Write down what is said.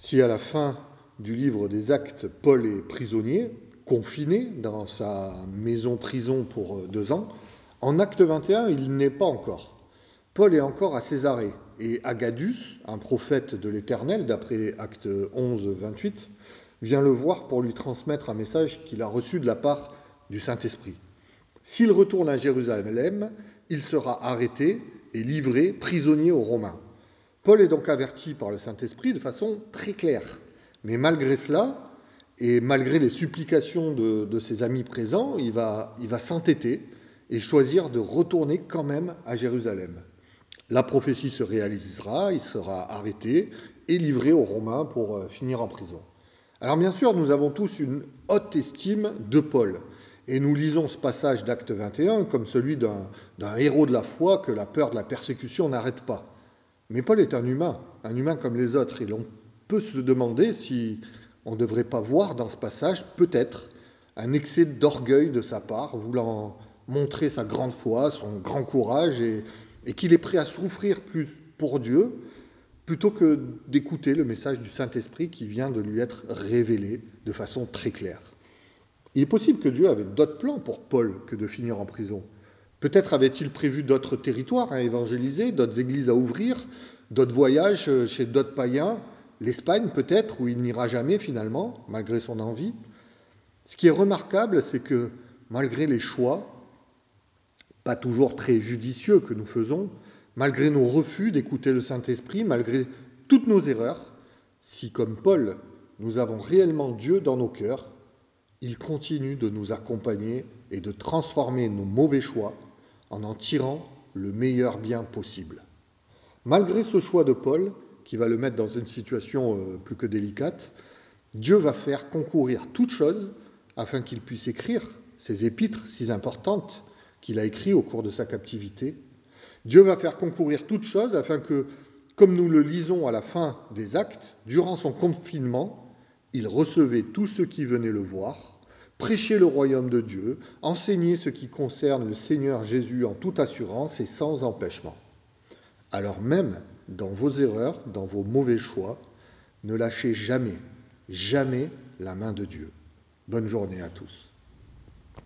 Si à la fin du livre des actes, Paul est prisonnier, confiné dans sa maison-prison pour deux ans, en acte 21, il n'est pas encore. Paul est encore à Césarée, et Agadus, un prophète de l'Éternel, d'après acte 11, 28, vient le voir pour lui transmettre un message qu'il a reçu de la part du Saint-Esprit. S'il retourne à Jérusalem, il sera arrêté et livré prisonnier aux Romains. Paul est donc averti par le Saint-Esprit de façon très claire. Mais malgré cela, et malgré les supplications de, ses amis présents, il va, s'entêter et choisir de retourner quand même à Jérusalem. La prophétie se réalisera, il sera arrêté et livré aux Romains pour euh, finir en prison. Alors bien sûr, nous avons tous une haute estime de Paul. Et nous lisons ce passage d'acte 21 comme celui d'un héros de la foi que la peur de la persécution n'arrête pas. Mais Paul est un humain, un humain comme les autres. Et l'on peut se demander si on ne devrait pas voir dans ce passage peut-être un excès d'orgueil de sa part, voulant montrer sa grande foi, son grand courage, et, et qu'il est prêt à souffrir plus pour Dieu plutôt que d'écouter le message du Saint-Esprit qui vient de lui être révélé de façon très claire. Il est possible que Dieu avait d'autres plans pour Paul que de finir en prison. Peut-être avait-il prévu d'autres territoires à évangéliser, d'autres églises à ouvrir, d'autres voyages chez d'autres païens, l'Espagne peut-être, où il n'ira jamais finalement, malgré son envie. Ce qui est remarquable, c'est que malgré les choix, pas toujours très judicieux que nous faisons, malgré nos refus d'écouter le Saint-Esprit, malgré toutes nos erreurs, si comme Paul, nous avons réellement Dieu dans nos cœurs, il continue de nous accompagner et de transformer nos mauvais choix en en tirant le meilleur bien possible. Malgré ce choix de Paul, qui va le mettre dans une situation euh, plus que délicate, Dieu va faire concourir toutes choses afin qu'il puisse écrire ces épîtres si importantes qu'il a écrites au cours de sa captivité Dieu va faire concourir toutes choses afin que, comme nous le lisons à la fin des actes, durant son confinement, il recevait tous ceux qui venaient le voir, prêcher le royaume de Dieu, enseigner ce qui concerne le Seigneur Jésus en toute assurance et sans empêchement. Alors même dans vos erreurs, dans vos mauvais choix, ne lâchez jamais, jamais la main de Dieu. Bonne journée à tous.